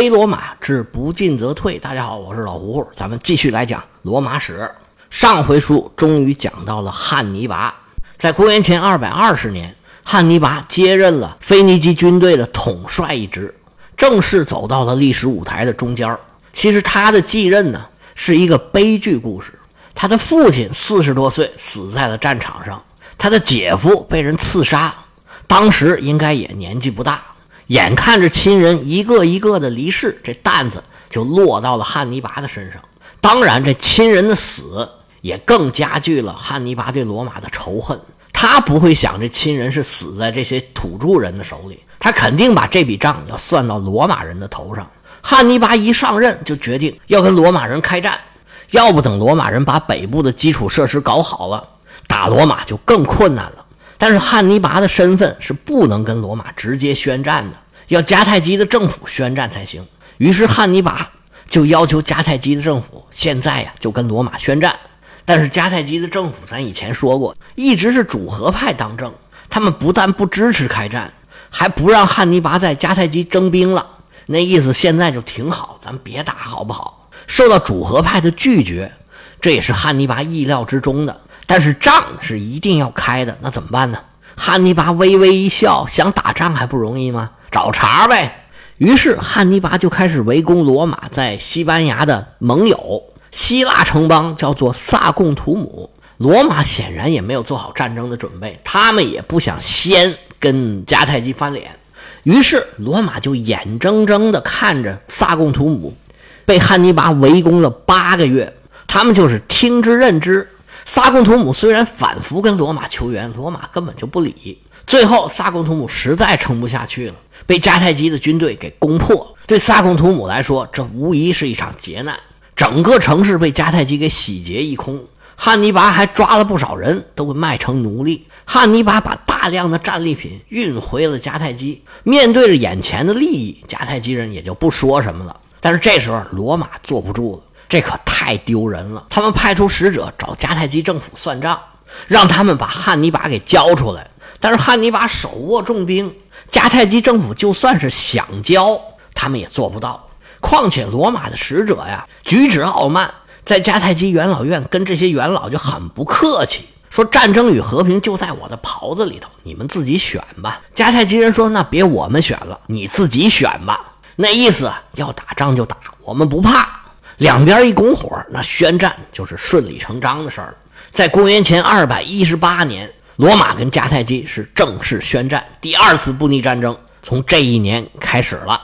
黑罗马之不进则退。大家好，我是老胡胡，咱们继续来讲罗马史。上回书终于讲到了汉尼拔，在公元前二百二十年，汉尼拔接任了腓尼基军队的统帅一职，正式走到了历史舞台的中间其实他的继任呢，是一个悲剧故事。他的父亲四十多岁死在了战场上，他的姐夫被人刺杀，当时应该也年纪不大。眼看着亲人一个一个的离世，这担子就落到了汉尼拔的身上。当然，这亲人的死也更加剧了汉尼拔对罗马的仇恨。他不会想这亲人是死在这些土著人的手里，他肯定把这笔账要算到罗马人的头上。汉尼拔一上任就决定要跟罗马人开战，要不等罗马人把北部的基础设施搞好了，打罗马就更困难了。但是汉尼拔的身份是不能跟罗马直接宣战的，要迦太基的政府宣战才行。于是汉尼拔就要求迦太基的政府现在呀就跟罗马宣战。但是迦太基的政府，咱以前说过，一直是主和派当政，他们不但不支持开战，还不让汉尼拔在迦太基征兵了。那意思现在就挺好，咱别打好不好？受到主和派的拒绝，这也是汉尼拔意料之中的。但是仗是一定要开的，那怎么办呢？汉尼拔微微一笑，想打仗还不容易吗？找茬呗。于是汉尼拔就开始围攻罗马在西班牙的盟友希腊城邦，叫做萨贡图姆。罗马显然也没有做好战争的准备，他们也不想先跟迦太基翻脸。于是罗马就眼睁睁地看着萨贡图姆被汉尼拔围攻了八个月，他们就是听之任之。萨贡图姆虽然反复跟罗马求援，罗马根本就不理。最后，萨贡图姆实在撑不下去了，被迦太基的军队给攻破。对萨贡图姆来说，这无疑是一场劫难。整个城市被迦太基给洗劫一空，汉尼拔还抓了不少人，都被卖成奴隶。汉尼拔把大量的战利品运回了迦太基。面对着眼前的利益，迦太基人也就不说什么了。但是这时候，罗马坐不住了。这可太丢人了！他们派出使者找迦太基政府算账，让他们把汉尼拔给交出来。但是汉尼拔手握重兵，迦太基政府就算是想交，他们也做不到。况且罗马的使者呀，举止傲慢，在迦太基元老院跟这些元老就很不客气，说战争与和平就在我的袍子里头，你们自己选吧。迦太基人说：“那别我们选了，你自己选吧。”那意思要打仗就打，我们不怕。两边一拱火，那宣战就是顺理成章的事儿。在公元前二百一十八年，罗马跟迦太基是正式宣战，第二次布匿战争从这一年开始了。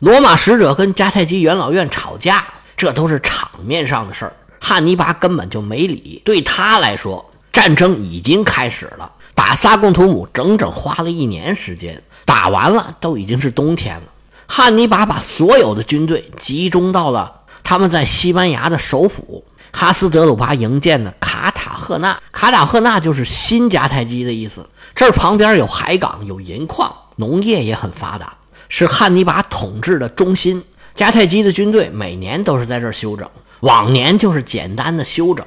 罗马使者跟迦太基元老院吵架，这都是场面上的事儿，汉尼拔根本就没理。对他来说，战争已经开始了，打萨贡图姆整整花了一年时间，打完了都已经是冬天了。汉尼拔把所有的军队集中到了。他们在西班牙的首府哈斯德鲁巴营建的卡塔赫纳，卡塔赫纳就是新迦太基的意思。这儿旁边有海港，有银矿，农业也很发达，是汉尼拔统治的中心。迦太基的军队每年都是在这儿休整，往年就是简单的休整，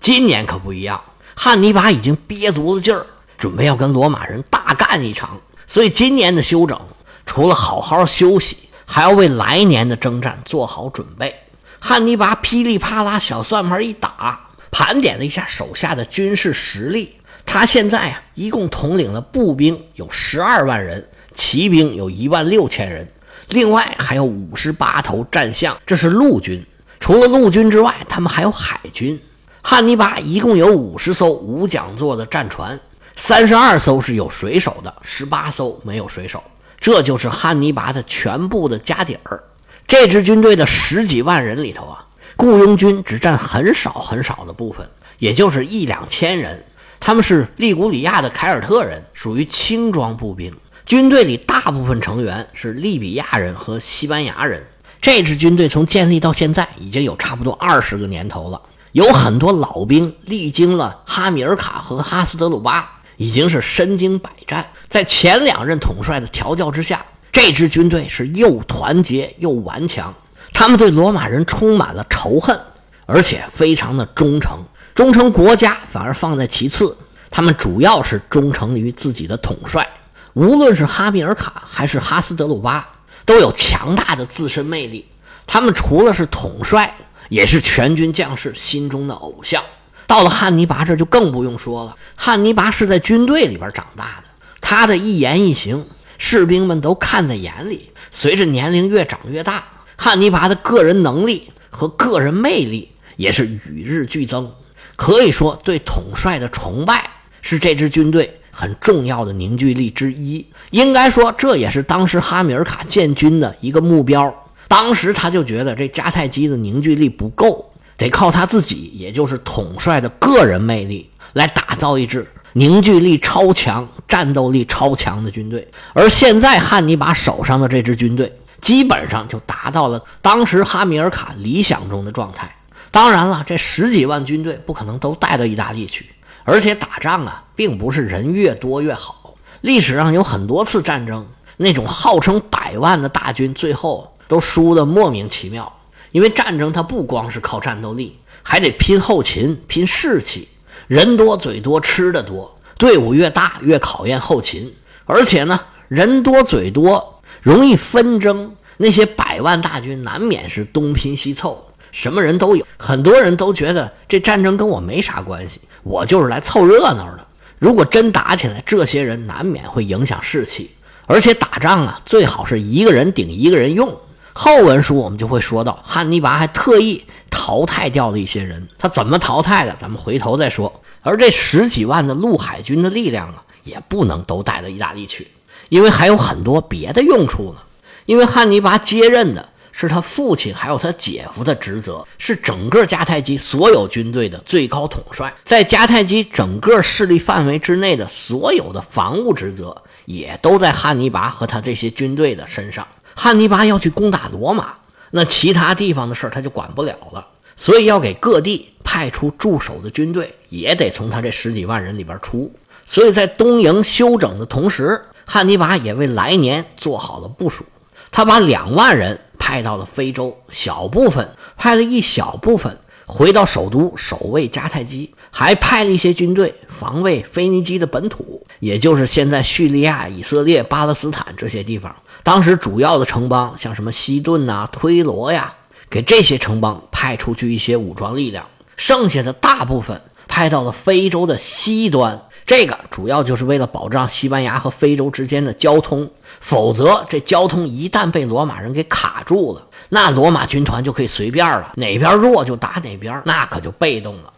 今年可不一样。汉尼拔已经憋足了劲儿，准备要跟罗马人大干一场，所以今年的休整除了好好休息，还要为来年的征战做好准备。汉尼拔噼里啪啦小算盘一打，盘点了一下手下的军事实力。他现在啊，一共统领了步兵有十二万人，骑兵有一万六千人，另外还有五十八头战象，这是陆军。除了陆军之外，他们还有海军。汉尼拔一共有五十艘无桨座的战船，三十二艘是有水手的，十八艘没有水手。这就是汉尼拔的全部的家底儿。这支军队的十几万人里头啊，雇佣军只占很少很少的部分，也就是一两千人。他们是利古里亚的凯尔特人，属于轻装步兵。军队里大部分成员是利比亚人和西班牙人。这支军队从建立到现在已经有差不多二十个年头了，有很多老兵历经了哈米尔卡和哈斯德鲁巴，已经是身经百战。在前两任统帅的调教之下。这支军队是又团结又顽强，他们对罗马人充满了仇恨，而且非常的忠诚。忠诚国家反而放在其次，他们主要是忠诚于自己的统帅。无论是哈米尔卡还是哈斯德鲁巴，都有强大的自身魅力。他们除了是统帅，也是全军将士心中的偶像。到了汉尼拔这就更不用说了。汉尼拔是在军队里边长大的，他的一言一行，士兵们都看在眼里。随着年龄越长越大，汉尼拔的个人能力和个人魅力也是与日俱增。可以说，对统帅的崇拜是这支军队。很重要的凝聚力之一，应该说这也是当时哈米尔卡建军的一个目标。当时他就觉得这迦太基的凝聚力不够，得靠他自己，也就是统帅的个人魅力来打造一支凝聚力超强、战斗力超强的军队。而现在汉尼拔手上的这支军队，基本上就达到了当时哈米尔卡理想中的状态。当然了，这十几万军队不可能都带到意大利去。而且打仗啊，并不是人越多越好。历史上有很多次战争，那种号称百万的大军，最后都输得莫名其妙。因为战争它不光是靠战斗力，还得拼后勤、拼士气。人多嘴多，吃的多，队伍越大越考验后勤。而且呢，人多嘴多容易纷争，那些百万大军难免是东拼西凑，什么人都有。很多人都觉得这战争跟我没啥关系。我就是来凑热闹的。如果真打起来，这些人难免会影响士气。而且打仗啊，最好是一个人顶一个人用。后文书我们就会说到，汉尼拔还特意淘汰掉了一些人。他怎么淘汰的？咱们回头再说。而这十几万的陆海军的力量啊，也不能都带到意大利去，因为还有很多别的用处呢。因为汉尼拔接任的。是他父亲还有他姐夫的职责，是整个迦太基所有军队的最高统帅，在迦太基整个势力范围之内的所有的防务职责，也都在汉尼拔和他这些军队的身上。汉尼拔要去攻打罗马，那其他地方的事他就管不了了，所以要给各地派出驻守的军队，也得从他这十几万人里边出。所以在东营休整的同时，汉尼拔也为来年做好了部署，他把两万人。派到了非洲，小部分派了一小部分回到首都守卫迦太基，还派了一些军队防卫腓尼基的本土，也就是现在叙利亚、以色列、巴勒斯坦这些地方。当时主要的城邦，像什么西顿呐、推罗呀，给这些城邦派出去一些武装力量，剩下的大部分派到了非洲的西端。这个主要就是为了保障西班牙和非洲之间的交通，否则这交通一旦被罗马人给卡住了，那罗马军团就可以随便了，哪边弱就打哪边，那可就被动了。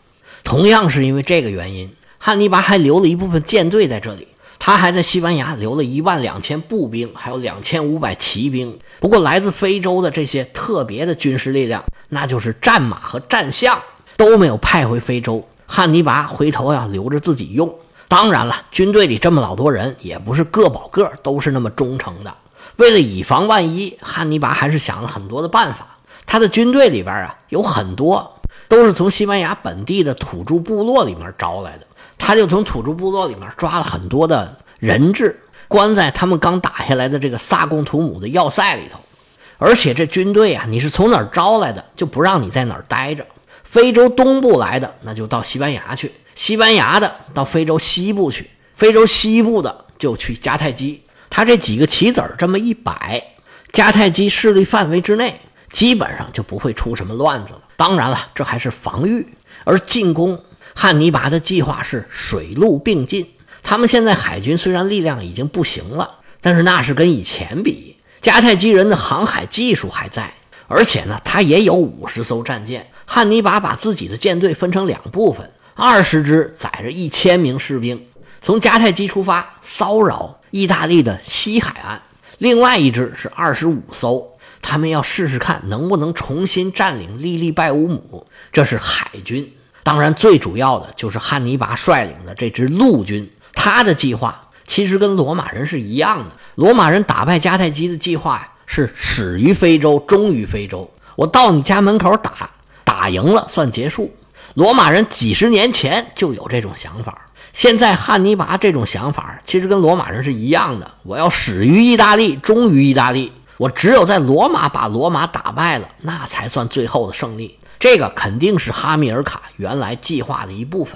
同样是因为这个原因，汉尼拔还留了一部分舰队在这里，他还在西班牙留了一万两千步兵，还有两千五百骑兵。不过来自非洲的这些特别的军事力量，那就是战马和战象，都没有派回非洲。汉尼拔回头要留着自己用。当然了，军队里这么老多人，也不是个保个都是那么忠诚的。为了以防万一，汉尼拔还是想了很多的办法。他的军队里边啊，有很多都是从西班牙本地的土著部落里面招来的。他就从土著部落里面抓了很多的人质，关在他们刚打下来的这个萨贡图姆的要塞里头。而且这军队啊，你是从哪儿招来的，就不让你在哪儿待着。非洲东部来的，那就到西班牙去。西班牙的到非洲西部去，非洲西部的就去迦太基。他这几个棋子儿这么一摆，迦太基势力范围之内基本上就不会出什么乱子了。当然了，这还是防御，而进攻汉尼拔的计划是水陆并进。他们现在海军虽然力量已经不行了，但是那是跟以前比，迦太基人的航海技术还在，而且呢，他也有五十艘战舰。汉尼拔把自己的舰队分成两部分。二十支载着一千名士兵从迦太基出发，骚扰意大利的西海岸；另外一支是二十五艘，他们要试试看能不能重新占领利利拜乌姆。这是海军。当然，最主要的就是汉尼拔率领的这支陆军。他的计划其实跟罗马人是一样的。罗马人打败迦太基的计划呀，是始于非洲，终于非洲。我到你家门口打，打赢了算结束。罗马人几十年前就有这种想法，现在汉尼拔这种想法其实跟罗马人是一样的。我要始于意大利，终于意大利。我只有在罗马把罗马打败了，那才算最后的胜利。这个肯定是哈米尔卡原来计划的一部分，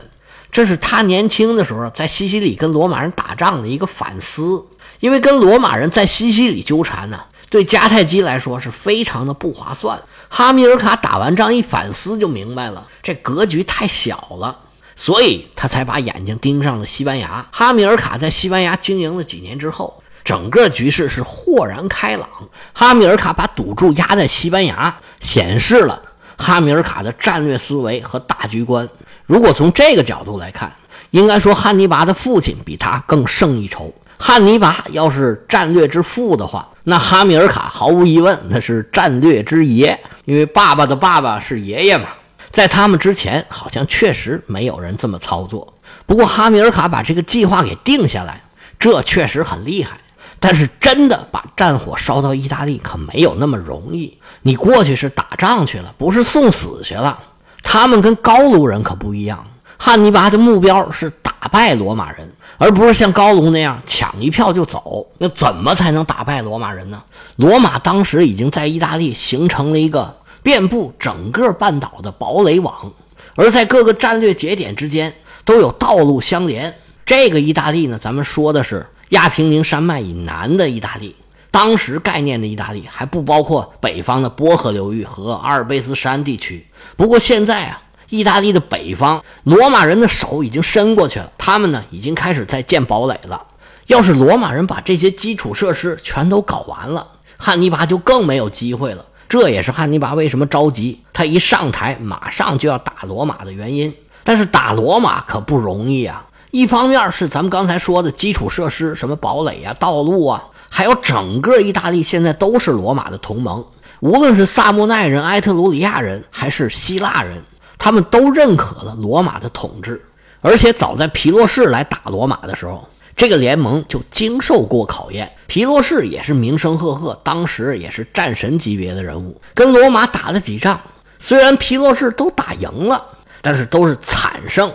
这是他年轻的时候在西西里跟罗马人打仗的一个反思。因为跟罗马人在西西里纠缠呢，对迦太基来说是非常的不划算。哈米尔卡打完仗一反思就明白了，这格局太小了，所以他才把眼睛盯上了西班牙。哈米尔卡在西班牙经营了几年之后，整个局势是豁然开朗。哈米尔卡把赌注压在西班牙，显示了哈米尔卡的战略思维和大局观。如果从这个角度来看，应该说汉尼拔的父亲比他更胜一筹。汉尼拔要是战略之父的话，那哈米尔卡毫无疑问那是战略之爷，因为爸爸的爸爸是爷爷嘛。在他们之前，好像确实没有人这么操作。不过哈米尔卡把这个计划给定下来，这确实很厉害。但是真的把战火烧到意大利可没有那么容易。你过去是打仗去了，不是送死去了。他们跟高卢人可不一样，汉尼拔的目标是打败罗马人。而不是像高卢那样抢一票就走，那怎么才能打败罗马人呢？罗马当时已经在意大利形成了一个遍布整个半岛的堡垒网，而在各个战略节点之间都有道路相连。这个意大利呢，咱们说的是亚平宁山脉以南的意大利，当时概念的意大利还不包括北方的波河流域和阿尔卑斯山地区。不过现在啊。意大利的北方，罗马人的手已经伸过去了，他们呢已经开始在建堡垒了。要是罗马人把这些基础设施全都搞完了，汉尼拔就更没有机会了。这也是汉尼拔为什么着急，他一上台马上就要打罗马的原因。但是打罗马可不容易啊！一方面是咱们刚才说的基础设施，什么堡垒啊、道路啊，还有整个意大利现在都是罗马的同盟，无论是萨莫奈人、埃特鲁里亚人还是希腊人。他们都认可了罗马的统治，而且早在皮洛士来打罗马的时候，这个联盟就经受过考验。皮洛士也是名声赫赫，当时也是战神级别的人物，跟罗马打了几仗，虽然皮洛士都打赢了，但是都是惨胜，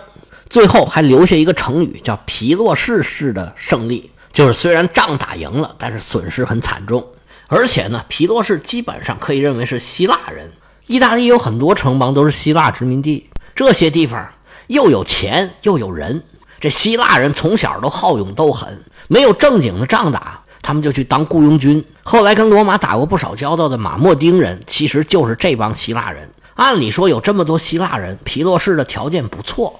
最后还留下一个成语叫“皮洛士式的胜利”，就是虽然仗打赢了，但是损失很惨重。而且呢，皮洛士基本上可以认为是希腊人。意大利有很多城邦都是希腊殖民地，这些地方又有钱又有人。这希腊人从小都好勇斗狠，没有正经的仗打，他们就去当雇佣军。后来跟罗马打过不少交道的马莫丁人，其实就是这帮希腊人。按理说有这么多希腊人，皮洛士的条件不错，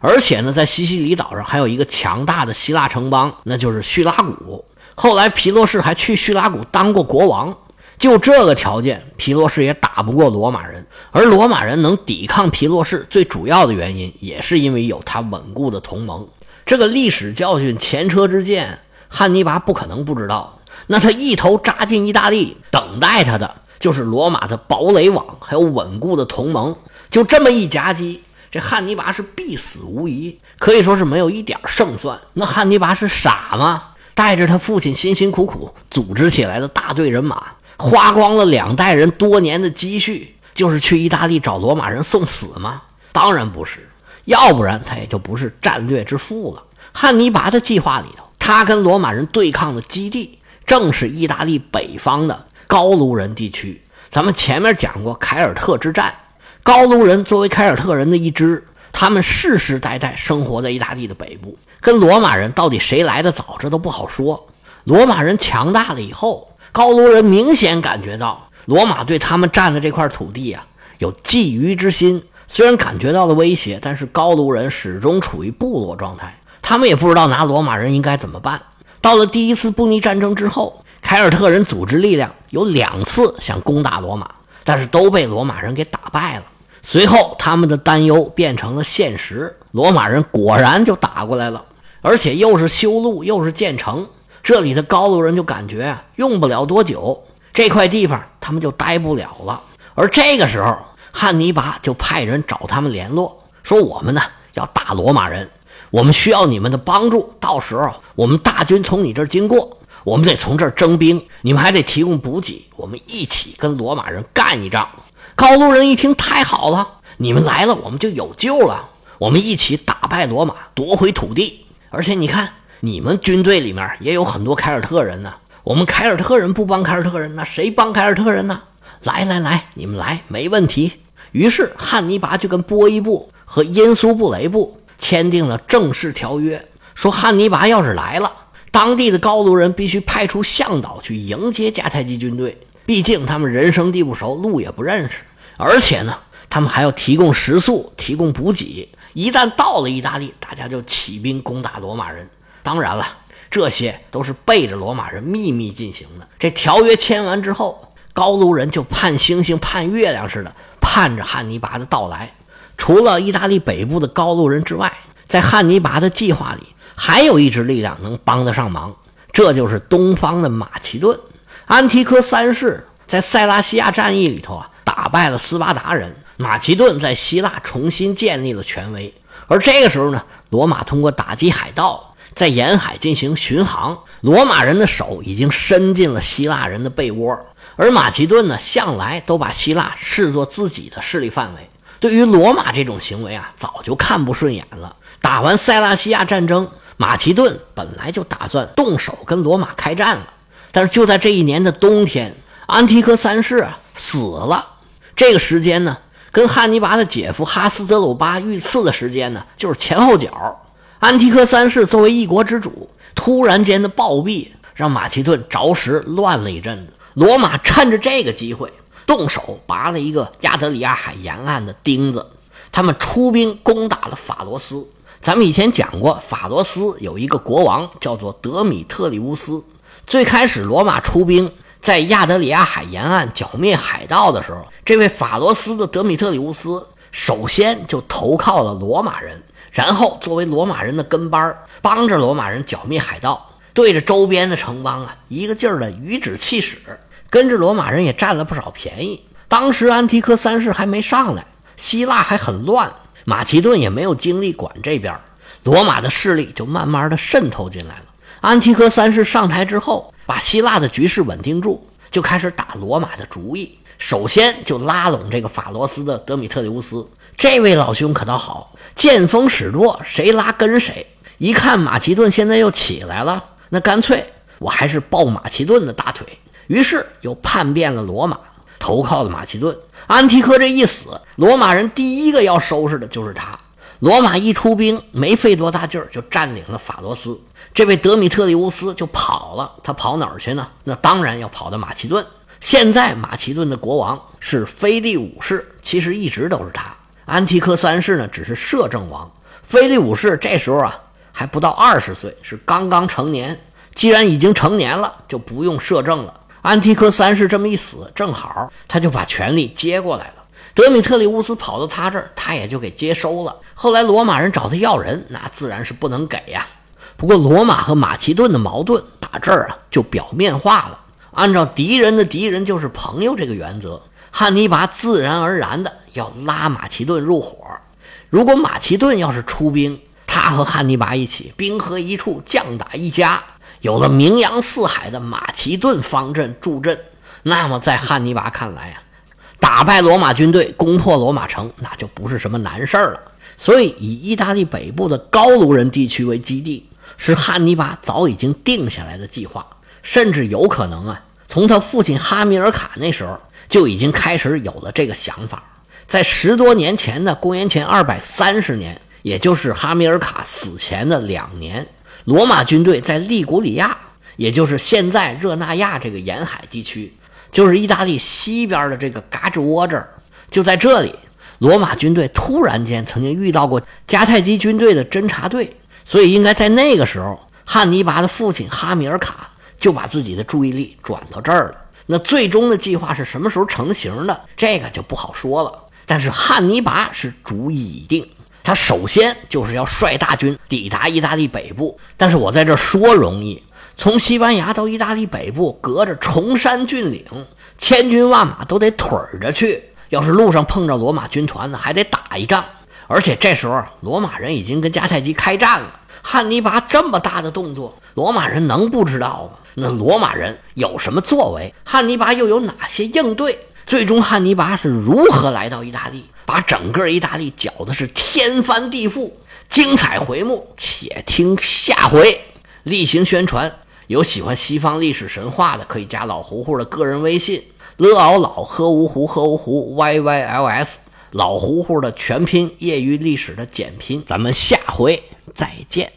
而且呢，在西西里岛上还有一个强大的希腊城邦，那就是叙拉古。后来皮洛士还去叙拉古当过国王。就这个条件，皮洛士也打不过罗马人。而罗马人能抵抗皮洛士，最主要的原因也是因为有他稳固的同盟。这个历史教训、前车之鉴，汉尼拔不可能不知道。那他一头扎进意大利，等待他的就是罗马的堡垒网，还有稳固的同盟。就这么一夹击，这汉尼拔是必死无疑，可以说是没有一点胜算。那汉尼拔是傻吗？带着他父亲辛辛苦苦组织起来的大队人马。花光了两代人多年的积蓄，就是去意大利找罗马人送死吗？当然不是，要不然他也就不是战略之父了。汉尼拔的计划里头，他跟罗马人对抗的基地正是意大利北方的高卢人地区。咱们前面讲过凯尔特之战，高卢人作为凯尔特人的一支，他们世世代代生活在意大利的北部，跟罗马人到底谁来的早，这都不好说。罗马人强大了以后。高卢人明显感觉到罗马对他们占的这块土地啊有觊觎之心，虽然感觉到了威胁，但是高卢人始终处于部落状态，他们也不知道拿罗马人应该怎么办。到了第一次布匿战争之后，凯尔特人组织力量有两次想攻打罗马，但是都被罗马人给打败了。随后，他们的担忧变成了现实，罗马人果然就打过来了，而且又是修路又是建城。这里的高卢人就感觉啊，用不了多久，这块地方他们就待不了了。而这个时候，汉尼拔就派人找他们联络，说：“我们呢要打罗马人，我们需要你们的帮助。到时候我们大军从你这儿经过，我们得从这儿征兵，你们还得提供补给，我们一起跟罗马人干一仗。”高卢人一听，太好了，你们来了，我们就有救了，我们一起打败罗马，夺回土地。而且你看。你们军队里面也有很多凯尔特人呢。我们凯尔特人不帮凯尔特人，那谁帮凯尔特人呢？来来来，你们来，没问题。于是汉尼拔就跟波伊布和因苏布雷布签订了正式条约，说汉尼拔要是来了，当地的高卢人必须派出向导去迎接迦太基军队，毕竟他们人生地不熟，路也不认识，而且呢，他们还要提供食宿、提供补给。一旦到了意大利，大家就起兵攻打罗马人。当然了，这些都是背着罗马人秘密进行的。这条约签完之后，高卢人就盼星星盼月亮似的盼着汉尼拔的到来。除了意大利北部的高卢人之外，在汉尼拔的计划里，还有一支力量能帮得上忙，这就是东方的马其顿。安提柯三世在塞拉西亚战役里头啊，打败了斯巴达人。马其顿在希腊重新建立了权威，而这个时候呢，罗马通过打击海盗，在沿海进行巡航，罗马人的手已经伸进了希腊人的被窝，而马其顿呢，向来都把希腊视作自己的势力范围，对于罗马这种行为啊，早就看不顺眼了。打完塞拉西亚战争，马其顿本来就打算动手跟罗马开战了，但是就在这一年的冬天，安提柯三世啊死了，这个时间呢。跟汉尼拔的姐夫哈斯德鲁巴遇刺的时间呢，就是前后脚。安提柯三世作为一国之主，突然间的暴毙，让马其顿着实乱了一阵子。罗马趁着这个机会，动手拔了一个亚得里亚海沿岸的钉子，他们出兵攻打了法罗斯。咱们以前讲过，法罗斯有一个国王叫做德米特里乌斯。最开始，罗马出兵。在亚得里亚海沿岸剿灭海盗的时候，这位法罗斯的德米特里乌斯首先就投靠了罗马人，然后作为罗马人的跟班，帮着罗马人剿灭海盗，对着周边的城邦啊一个劲儿的颐指气使，跟着罗马人也占了不少便宜。当时安提柯三世还没上来，希腊还很乱，马其顿也没有精力管这边，罗马的势力就慢慢的渗透进来了。安提柯三世上台之后。把希腊的局势稳定住，就开始打罗马的主意。首先就拉拢这个法罗斯的德米特里乌斯，这位老兄可倒好，见风使舵，谁拉跟谁。一看马其顿现在又起来了，那干脆我还是抱马其顿的大腿。于是又叛变了罗马，投靠了马其顿。安提柯这一死，罗马人第一个要收拾的就是他。罗马一出兵，没费多大劲儿就占领了法罗斯。这位德米特里乌斯就跑了，他跑哪儿去呢？那当然要跑到马其顿。现在马其顿的国王是腓力五世，其实一直都是他。安提柯三世呢，只是摄政王。腓力五世这时候啊，还不到二十岁，是刚刚成年。既然已经成年了，就不用摄政了。安提柯三世这么一死，正好他就把权力接过来了。德米特里乌斯跑到他这儿，他也就给接收了。后来罗马人找他要人，那自然是不能给呀。不过，罗马和马其顿的矛盾打这儿啊就表面化了。按照敌人的敌人就是朋友这个原则，汉尼拔自然而然的要拉马其顿入伙。如果马其顿要是出兵，他和汉尼拔一起兵合一处，将打一家，有了名扬四海的马其顿方阵助阵，那么在汉尼拔看来啊，打败罗马军队，攻破罗马城，那就不是什么难事儿了。所以，以意大利北部的高卢人地区为基地。是汉尼拔早已经定下来的计划，甚至有可能啊，从他父亲哈米尔卡那时候就已经开始有了这个想法。在十多年前的公元前二百三十年，也就是哈米尔卡死前的两年，罗马军队在利古里亚，也就是现在热那亚这个沿海地区，就是意大利西边的这个嘎吱窝这儿，就在这里，罗马军队突然间曾经遇到过迦太基军队的侦察队。所以，应该在那个时候，汉尼拔的父亲哈米尔卡就把自己的注意力转到这儿了。那最终的计划是什么时候成型的？这个就不好说了。但是汉尼拔是主意已定，他首先就是要率大军抵达意大利北部。但是我在这说容易，从西班牙到意大利北部，隔着崇山峻岭，千军万马都得腿着去。要是路上碰着罗马军团呢，还得打一仗。而且这时候，罗马人已经跟迦太基开战了。汉尼拔这么大的动作，罗马人能不知道吗？那罗马人有什么作为？汉尼拔又有哪些应对？最终，汉尼拔是如何来到意大利，把整个意大利搅的是天翻地覆？精彩回目，且听下回。例行宣传：有喜欢西方历史神话的，可以加老胡胡的个人微信：l 敖老喝芜湖喝芜湖 y y l s。老糊糊的全拼，业余历史的简拼，咱们下回再见。